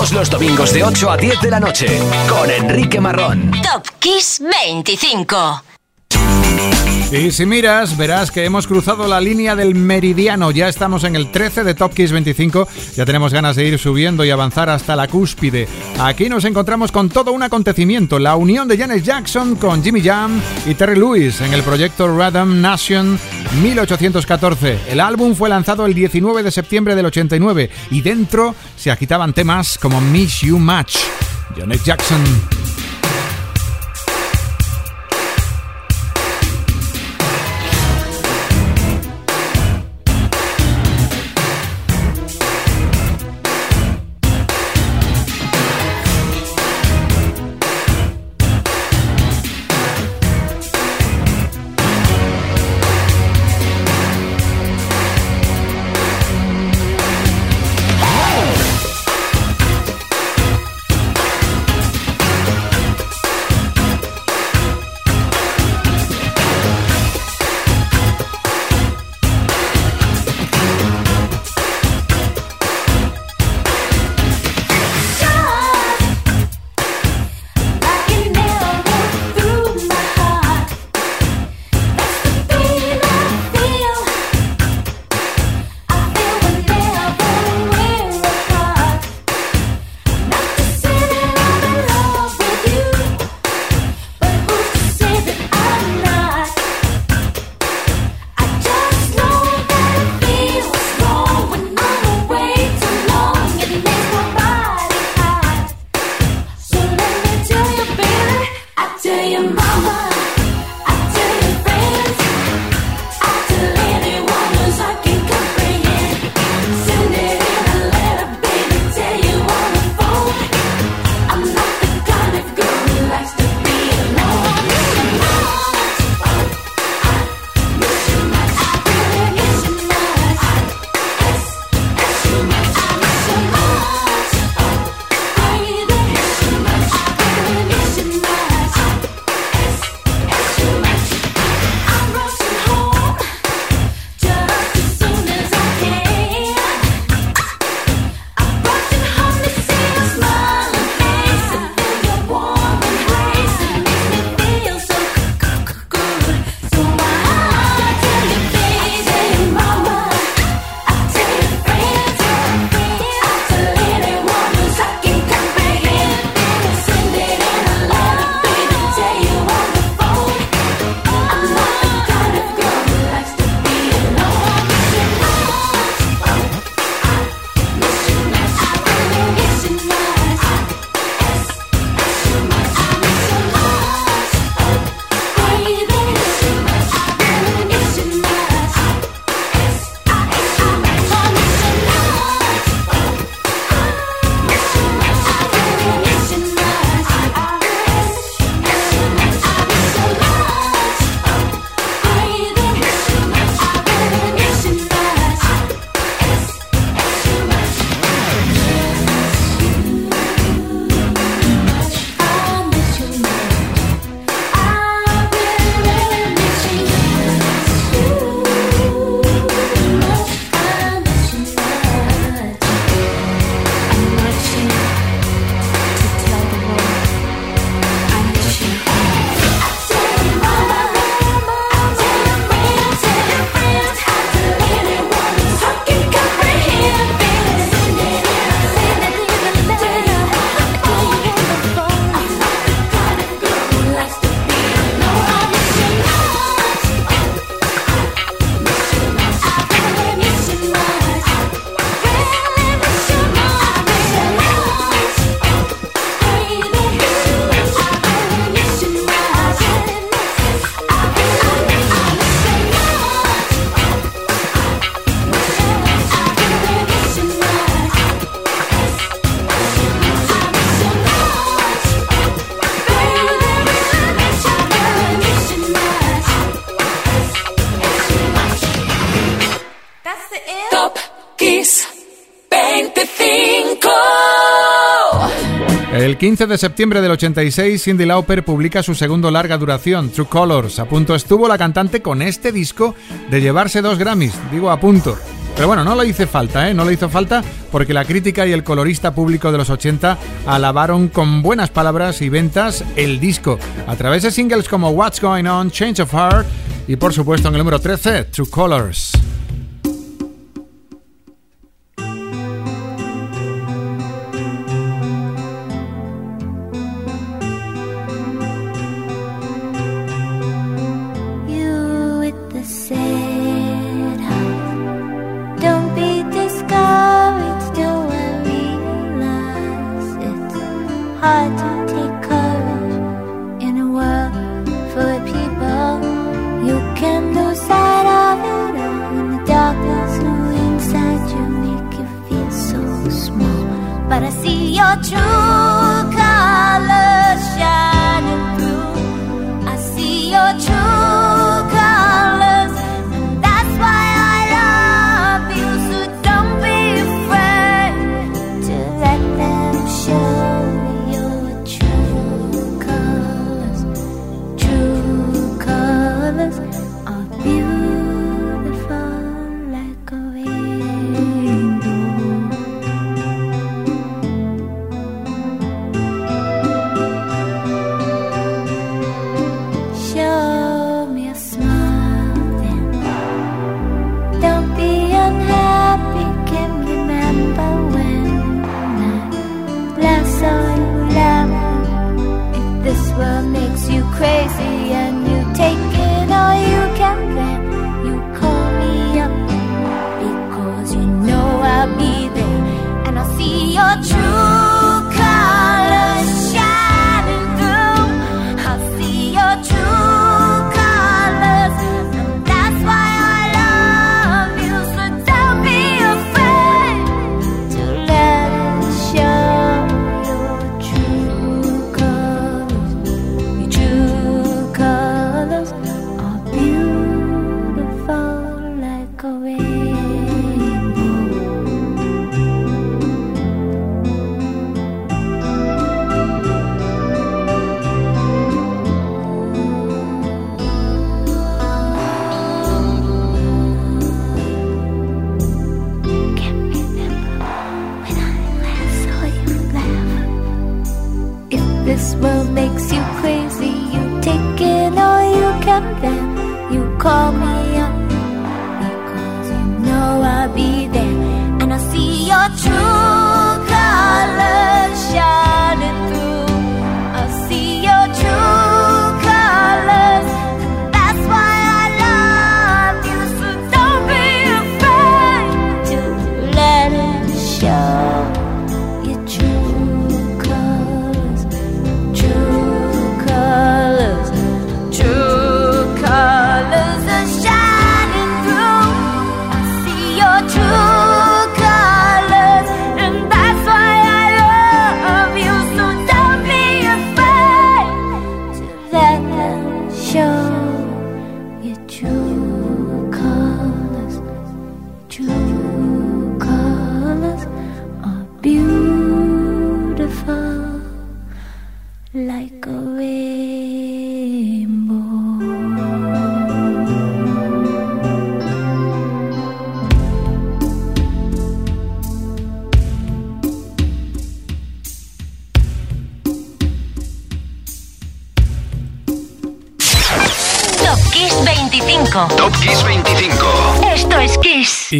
Todos los domingos de 8 a 10 de la noche con Enrique Marrón. Top Kiss 25. Y si miras, verás que hemos cruzado la línea del meridiano. Ya estamos en el 13 de Top Kiss 25. Ya tenemos ganas de ir subiendo y avanzar hasta la cúspide. Aquí nos encontramos con todo un acontecimiento: la unión de Janet Jackson con Jimmy Jam y Terry Lewis en el proyecto Rhythm Nation 1814. El álbum fue lanzado el 19 de septiembre del 89 y dentro se agitaban temas como Miss You Much. Janet Jackson. 15 de septiembre del 86, Cindy Lauper publica su segundo larga duración, True Colors. A punto estuvo la cantante con este disco de llevarse dos Grammys, digo a punto. Pero bueno, no le hizo falta, ¿eh? No le hizo falta porque la crítica y el colorista público de los 80 alabaron con buenas palabras y ventas el disco a través de singles como What's Going On, Change of Heart y por supuesto en el número 13, True Colors.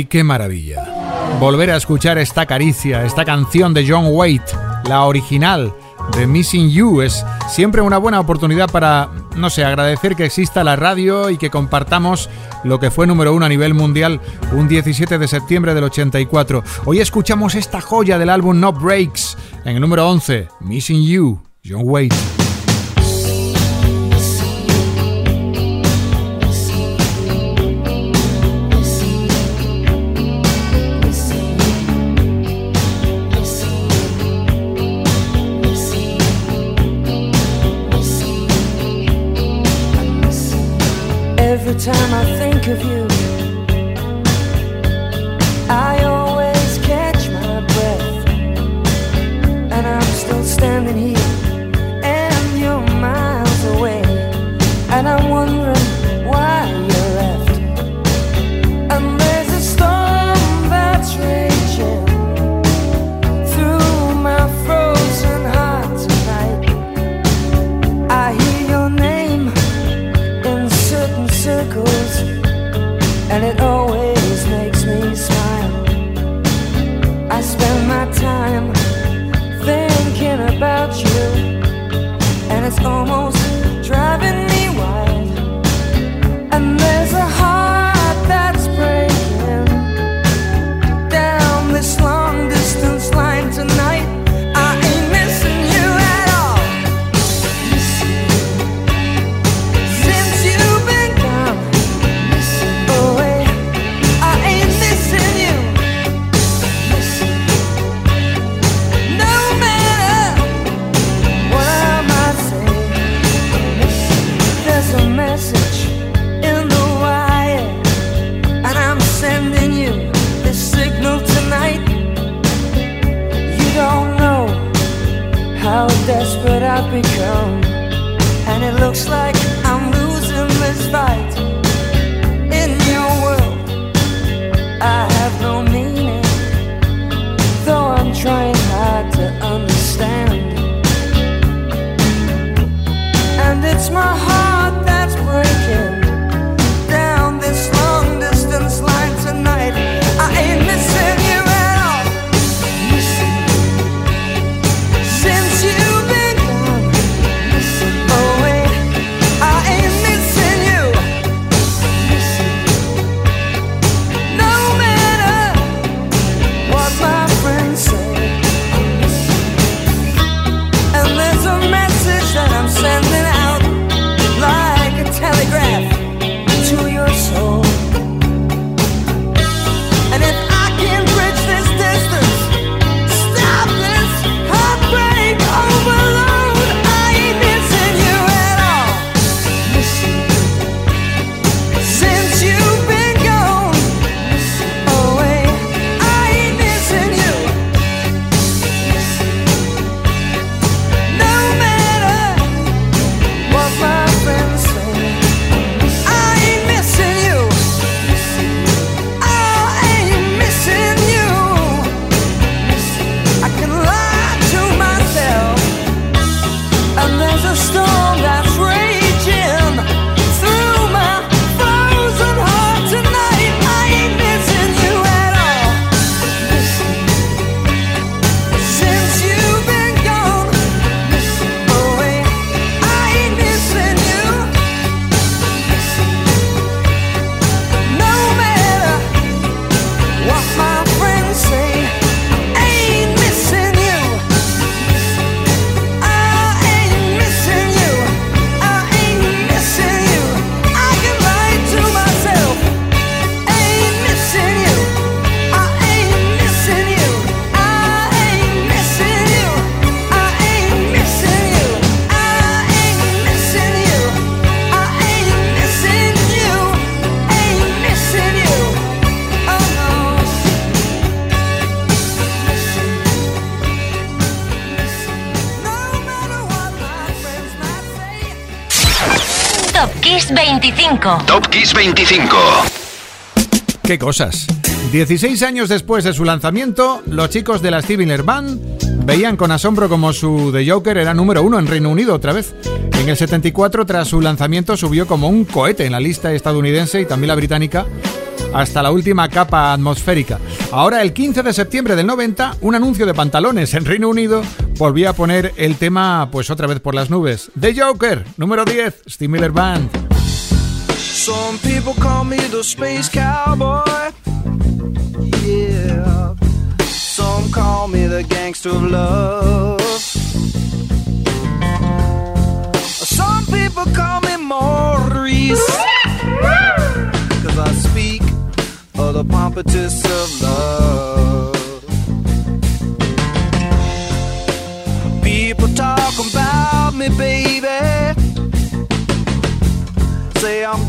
Y qué maravilla. Volver a escuchar esta caricia, esta canción de John Waite, la original de Missing You, es siempre una buena oportunidad para, no sé, agradecer que exista la radio y que compartamos lo que fue número uno a nivel mundial un 17 de septiembre del 84. Hoy escuchamos esta joya del álbum No Breaks en el número 11, Missing You, John Waite. Time almost Top Kiss 25. Qué cosas. 16 años después de su lanzamiento, los chicos de la Stevie Miller Band veían con asombro como su The Joker era número uno en Reino Unido otra vez. En el 74, tras su lanzamiento, subió como un cohete en la lista estadounidense y también la británica hasta la última capa atmosférica. Ahora, el 15 de septiembre del 90, un anuncio de pantalones en Reino Unido volvía a poner el tema, pues otra vez por las nubes. The Joker, número 10, Steve Miller Band. Some people call me the space cowboy. Yeah. Some call me the gangster of love. Some people call me Maurice. Cause I speak of the pompatus of love. People talk about me, baby say I'm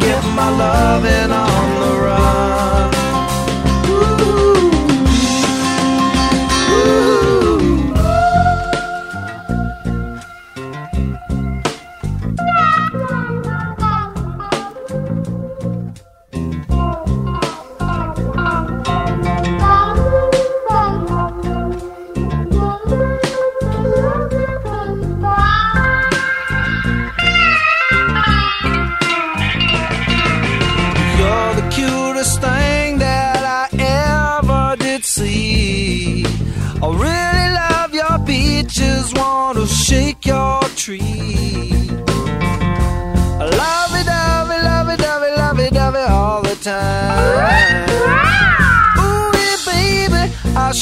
get my loving on the run.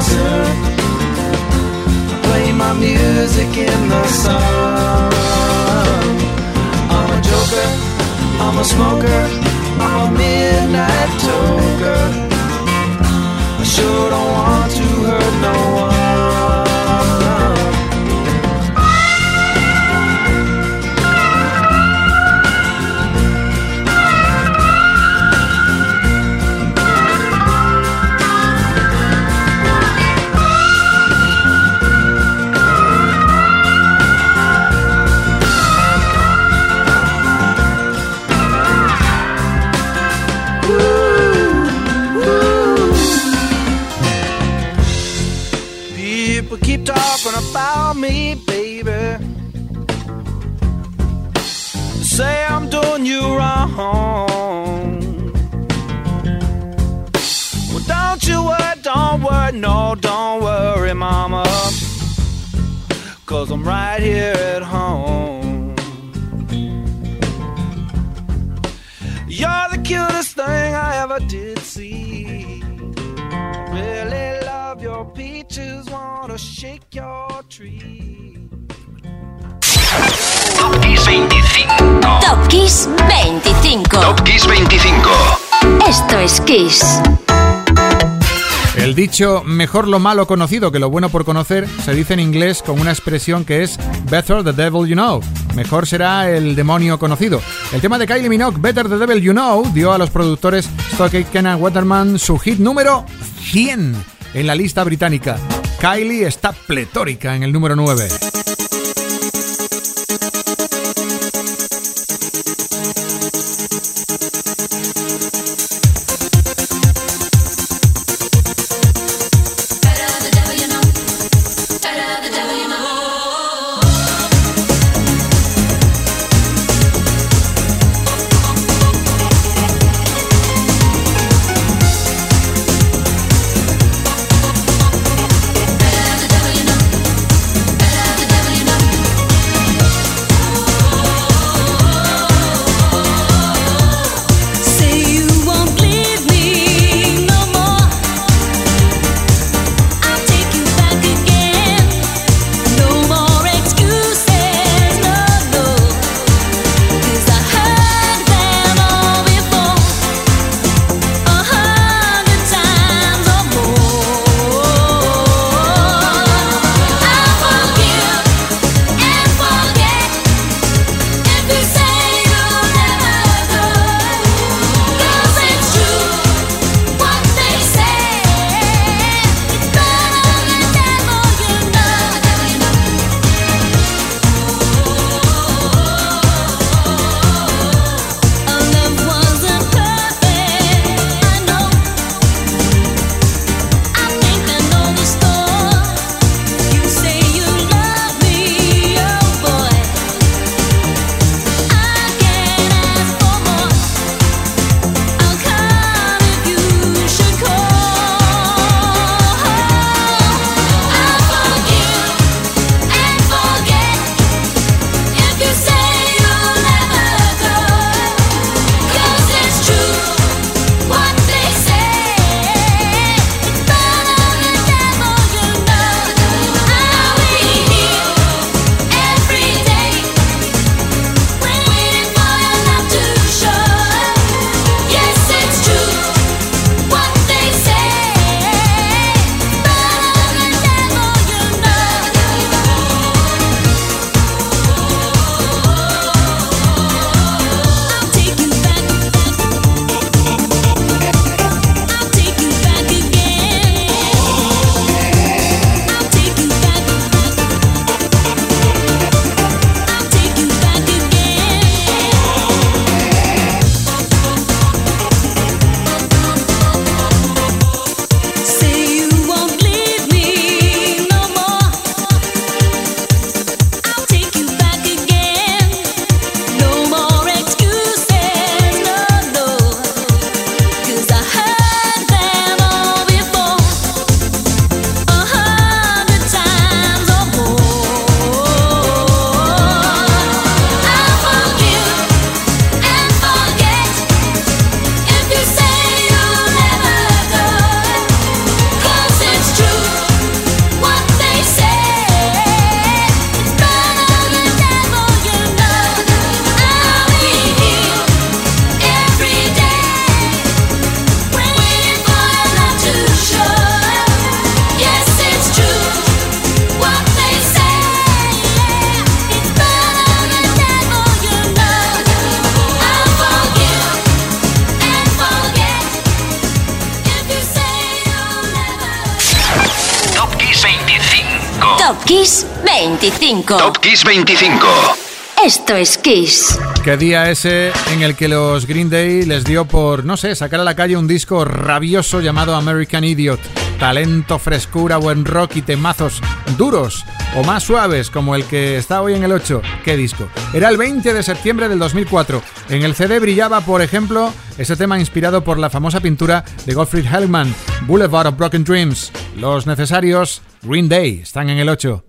sinner. I play my music in the sun. I'm a joker, I'm a smoker, El dicho mejor lo malo conocido que lo bueno por conocer se dice en inglés con una expresión que es Better the devil you know. Mejor será el demonio conocido. El tema de Kylie Minogue, Better the devil you know, dio a los productores Stockade Kenan Waterman su hit número 100 en la lista británica. Kylie está pletórica en el número 9. 25. Top Kiss 25. Esto es Kiss. Qué día ese en el que los Green Day les dio por, no sé, sacar a la calle un disco rabioso llamado American Idiot. Talento, frescura, buen rock y temazos duros o más suaves como el que está hoy en el 8. ¿Qué disco? Era el 20 de septiembre del 2004. En el CD brillaba, por ejemplo, ese tema inspirado por la famosa pintura de Gottfried Hellman, Boulevard of Broken Dreams. Los necesarios Green Day están en el 8.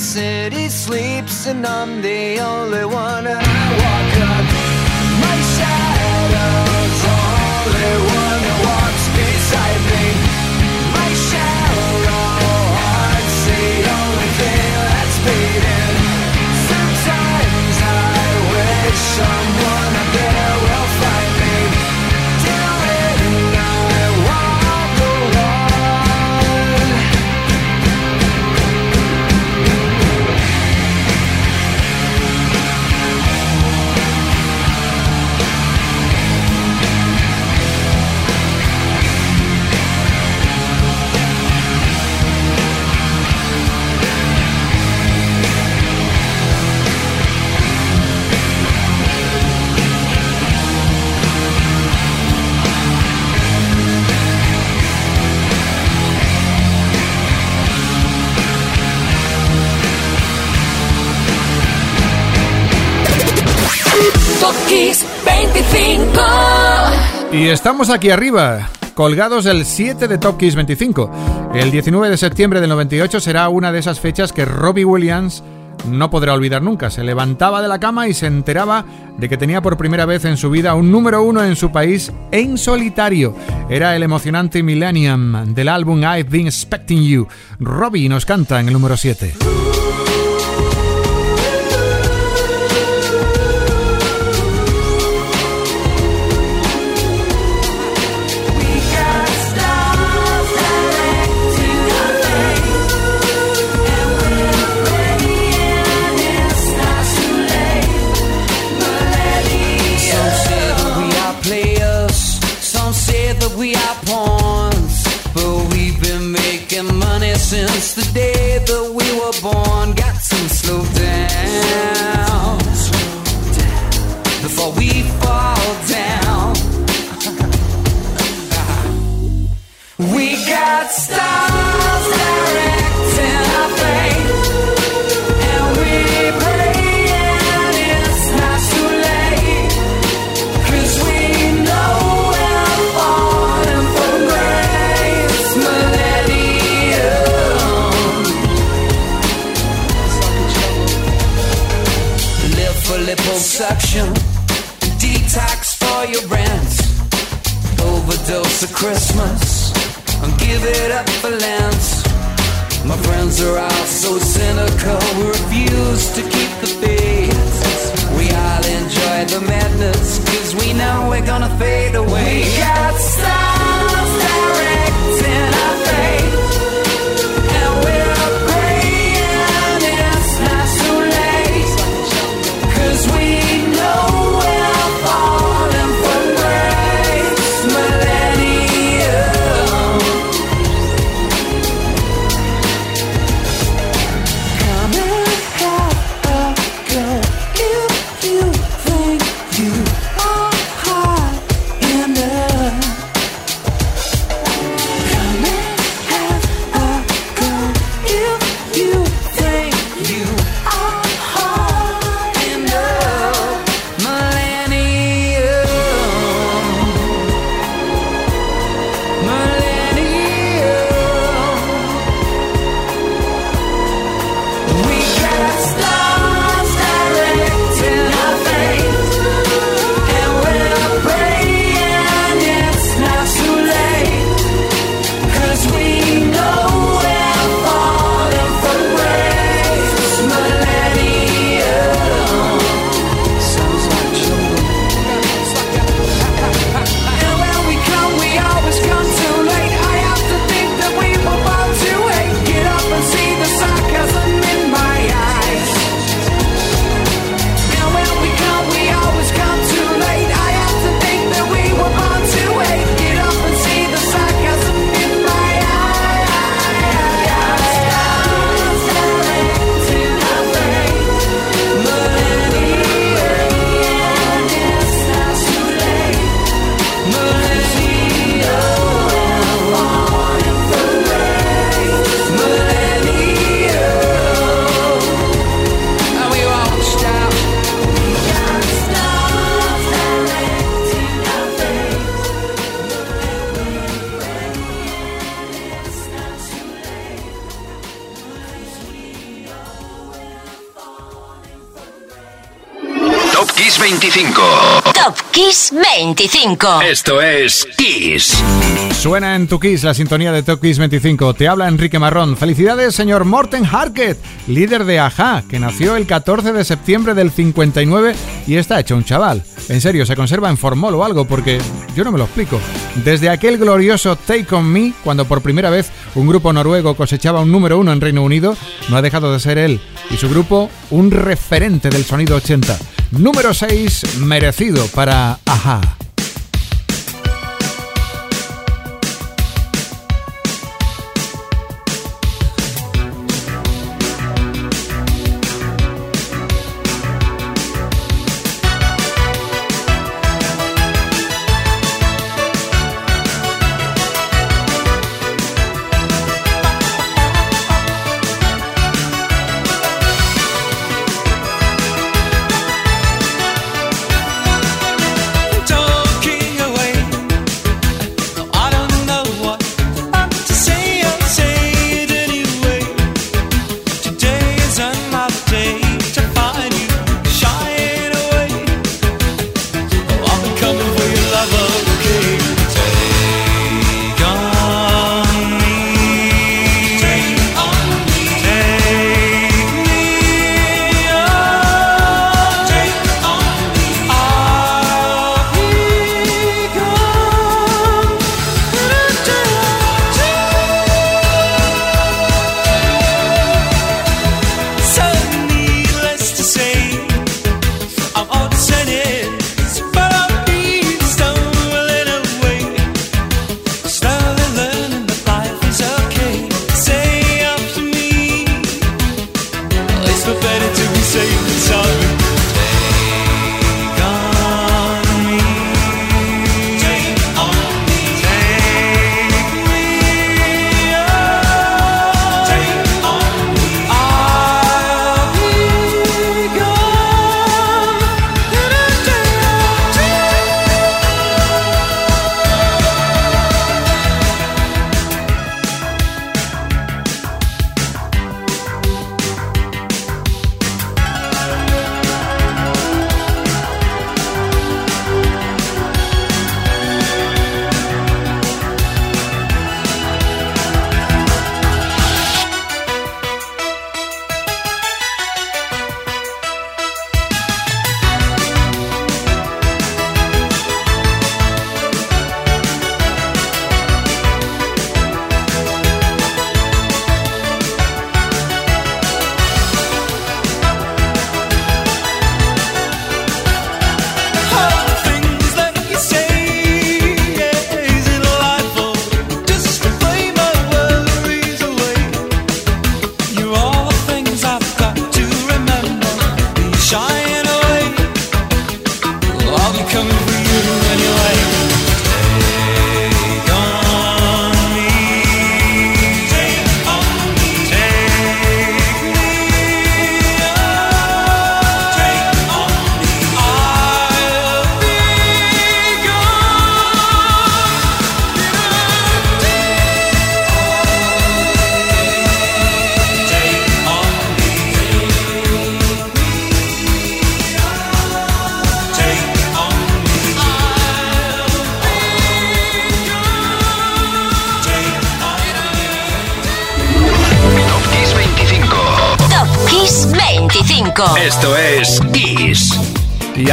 City sleeps and I'm the only one Kiss 25. Y estamos aquí arriba, colgados el 7 de Top Kiss 25. El 19 de septiembre del 98 será una de esas fechas que Robbie Williams no podrá olvidar nunca. Se levantaba de la cama y se enteraba de que tenía por primera vez en su vida un número uno en su país en solitario. Era el emocionante Millennium del álbum I've Been Expecting You. Robbie nos canta en el número 7. Christmas, and give it up for Lent. My friends are all so cynical, we refuse to keep the faith. We all enjoy the madness, cause we know we're gonna fade away. We got stars 25. Esto es Suena en tu Kiss la sintonía de Top Kiss 25. Te habla Enrique Marrón. Felicidades, señor Morten Harket, líder de Aja, que nació el 14 de septiembre del 59 y está hecho un chaval. En serio, se conserva en formol o algo porque yo no me lo explico. Desde aquel glorioso Take On Me, cuando por primera vez un grupo noruego cosechaba un número uno en Reino Unido, no ha dejado de ser él y su grupo un referente del sonido 80. Número 6, merecido para Aja.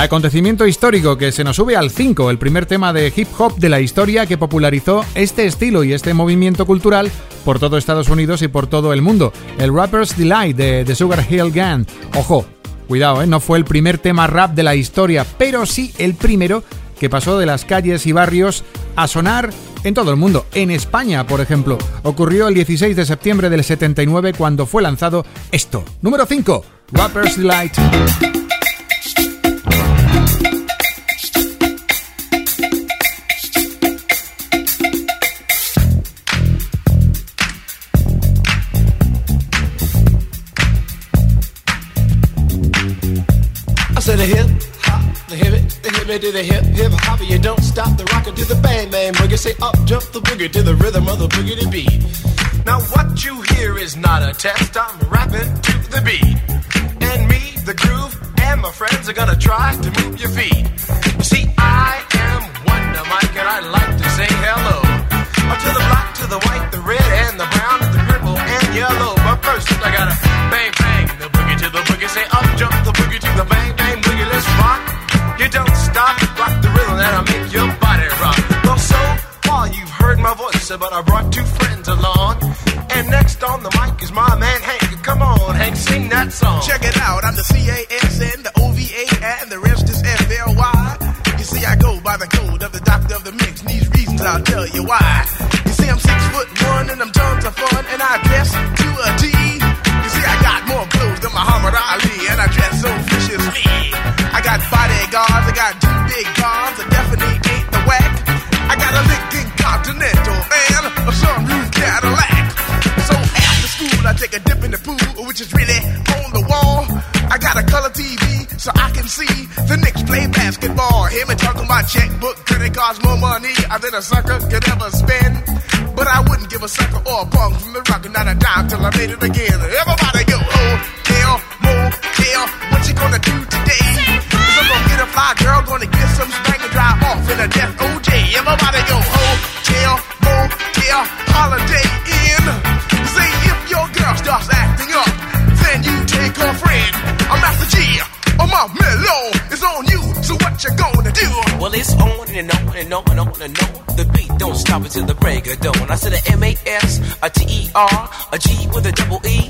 Acontecimiento histórico que se nos sube al 5, el primer tema de hip hop de la historia que popularizó este estilo y este movimiento cultural por todo Estados Unidos y por todo el mundo. El Rapper's Delight de The Sugar Hill Gang. Ojo, cuidado, ¿eh? no fue el primer tema rap de la historia, pero sí el primero que pasó de las calles y barrios a sonar en todo el mundo. En España, por ejemplo, ocurrió el 16 de septiembre del 79 cuando fue lanzado esto. Número 5, Rapper's Delight. Hip to the hip hip hop. You don't stop the rocker to the bang bang boogie. Say up jump the boogie to the rhythm of the boogie to beat. Now what you hear is not a test. I'm rapping to the beat, and me, the groove, and my friends are gonna try to move your feet. You see, I am Wonder Mike, and I like to say hello Uh, to the black, to the white, the red, and the brown, and the purple and yellow. But first, I gotta bang bang voice, but I brought two friends along. And next on the mic is my man Hank. Come on, Hank, sing that song. Check it out, I'm the C-A-S-N, the O-V-A, and the rest is F-L-Y. You see, I go by the code of the doctor of the mix, and these reasons I'll tell you why. See the Knicks play basketball. Hear me talking about checkbook, credit cards, more money than a sucker could ever spend. But I wouldn't give a sucker or a punk from the rock, not a dime till I made it again. Everybody go, oh, hotel, motel, what you gonna do today? Cause I'm gonna get a fly girl, gonna get some spank and drive off in a death OJ. Everybody go, oh. And on and on and on and on. The beat don't stop until the break of dawn. I said a M A S, a T E R, a G with a double E.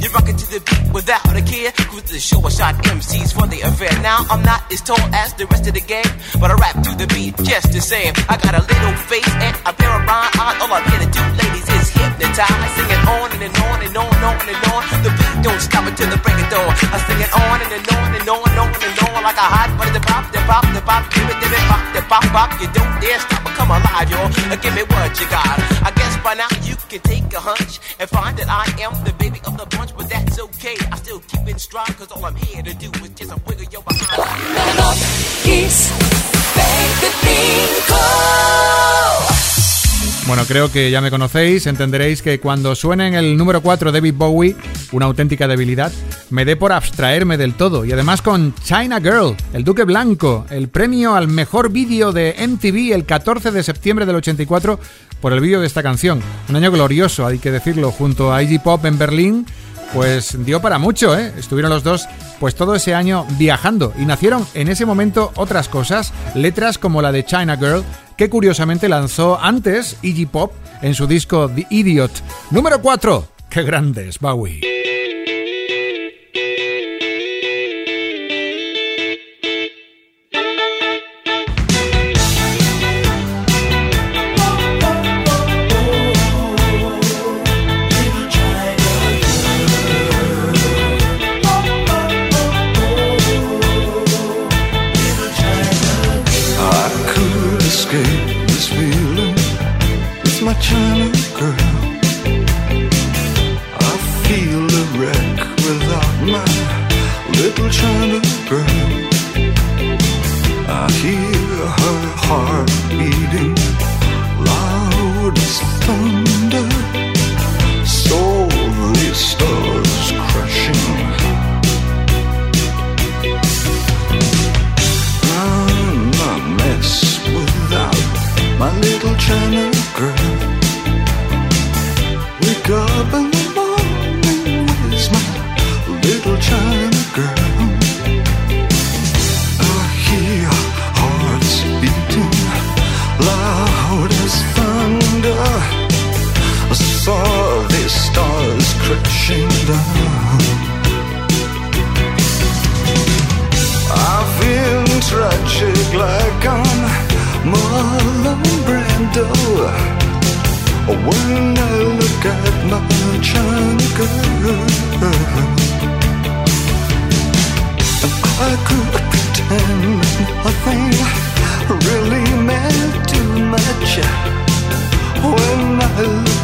You're rocking to the beat without a care. Cruise the show, I shot MCs for the affair. Now I'm not as tall as the rest of the gang, but I rap to the beat just the same. I got a little face and a pair of rhyme eyes. All I'm here to do, ladies, is hypnotize. Singing on and, and on and on and on and on. The beat don't stop until the break of dawn. I sing it on and, and on and on and on and on like a hot butter. The pop, the pop, the pop, give it, give it, pop, pop, pop. You don't dare stop or come alive, y'all. Uh, Give me what you got. I guess by now you can take a hunch and find that I am the baby of the bunch, but that's okay. I still keep in stride, cause all I'm here to do is just a wiggle your behind. Kiss 25. Bueno, creo que ya me conocéis, entenderéis que cuando suene en el número 4 David Bowie, una auténtica debilidad, me dé por abstraerme del todo. Y además con China Girl, el Duque Blanco, el premio al mejor vídeo de MTV el 14 de septiembre del 84 por el vídeo de esta canción. Un año glorioso, hay que decirlo, junto a Iggy Pop en Berlín. Pues dio para mucho, ¿eh? Estuvieron los dos pues todo ese año viajando y nacieron en ese momento otras cosas, letras como la de China Girl, que curiosamente lanzó antes Iggy Pop en su disco The Idiot. Número 4. ¡Qué grandes, Bowie! Crashing down. I feel tragic like I'm Marlon Brando When I look at my China girl I could pretend nothing really meant too much When I look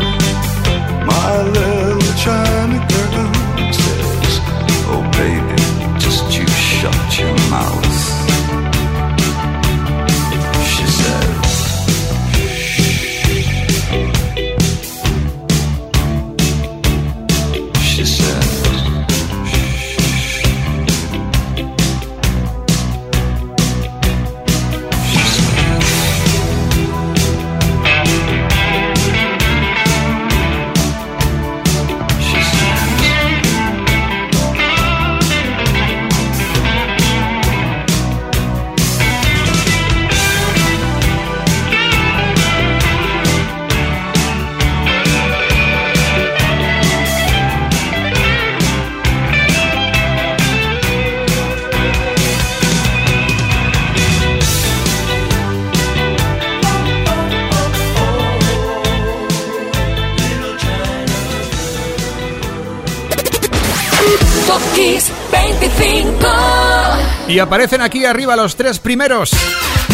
aparecen aquí arriba los tres primeros.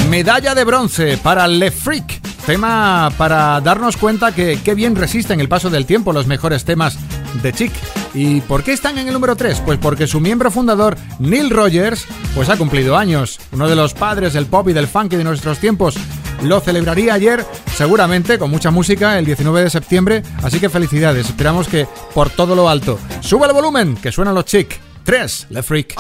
Medalla de bronce para Le Freak. Tema para darnos cuenta que qué bien resisten el paso del tiempo los mejores temas de Chic. ¿Y por qué están en el número 3? Pues porque su miembro fundador, Neil Rogers, pues ha cumplido años. Uno de los padres del pop y del funk de nuestros tiempos. Lo celebraría ayer, seguramente con mucha música, el 19 de septiembre. Así que felicidades. Esperamos que por todo lo alto. Sube el volumen, que suenan los Chic. 3, Le Freak.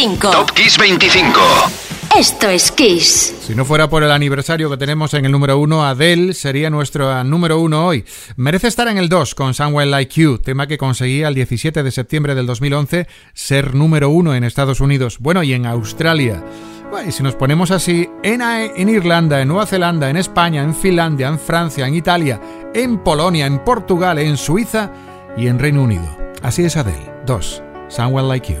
25. Top Kiss 25. Esto es Kiss. Si no fuera por el aniversario que tenemos en el número 1, Adele sería nuestro número 1 hoy. Merece estar en el 2 con Someone Like You, tema que conseguía el 17 de septiembre del 2011 ser número 1 en Estados Unidos, bueno, y en Australia. Bueno, y si nos ponemos así, en, en Irlanda, en Nueva Zelanda, en España, en Finlandia, en Francia, en Italia, en Polonia, en Portugal, en Suiza y en Reino Unido. Así es Adele. 2. Someone Like You.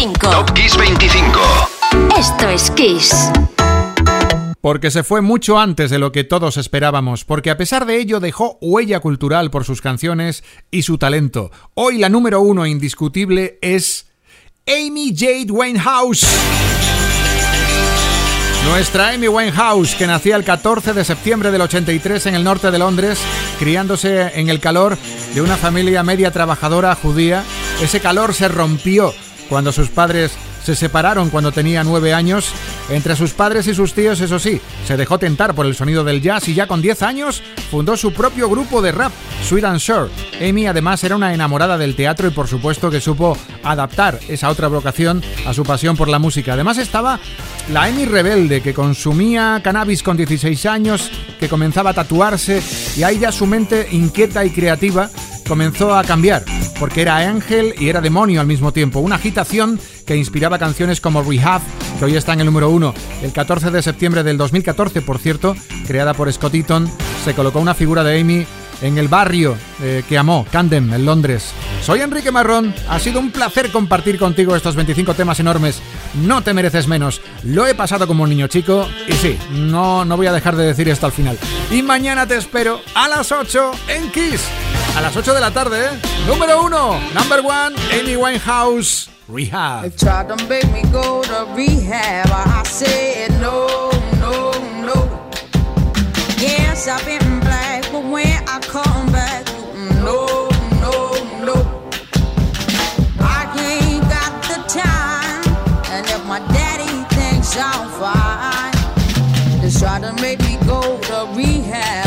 25. Top Kiss 25. Esto es Kiss. Porque se fue mucho antes de lo que todos esperábamos, porque a pesar de ello dejó huella cultural por sus canciones y su talento. Hoy la número uno indiscutible es Amy Jade Winehouse. Nuestra Amy Winehouse, que nacía el 14 de septiembre del 83 en el norte de Londres, criándose en el calor de una familia media trabajadora judía, ese calor se rompió cuando sus padres se separaron cuando tenía nueve años. Entre sus padres y sus tíos, eso sí, se dejó tentar por el sonido del jazz y ya con 10 años fundó su propio grupo de rap, Sweet and Sure. Amy además era una enamorada del teatro y por supuesto que supo adaptar esa otra vocación a su pasión por la música. Además estaba la Amy rebelde que consumía cannabis con 16 años, que comenzaba a tatuarse y ahí ya su mente inquieta y creativa comenzó a cambiar, porque era ángel y era demonio al mismo tiempo. Una agitación que inspiraba canciones como Rehab, que hoy está en el número uno. El 14 de septiembre del 2014, por cierto, creada por Scott Eaton, se colocó una figura de Amy en el barrio eh, que amó, Camden, en Londres. Soy Enrique Marrón, ha sido un placer compartir contigo estos 25 temas enormes. No te mereces menos. Lo he pasado como un niño chico y sí, no, no voy a dejar de decir esto al final. Y mañana te espero a las 8 en Kiss. A las 8 de la tarde, ¿eh? Número 1, number 1, Amy Winehouse, Rehab. They tried to make me go to rehab. I said no, no, no. Yes, I've been black, but when I come back, no, no, no. I ain't got the time, and if my daddy thinks I'm fine, they try to make me go to rehab.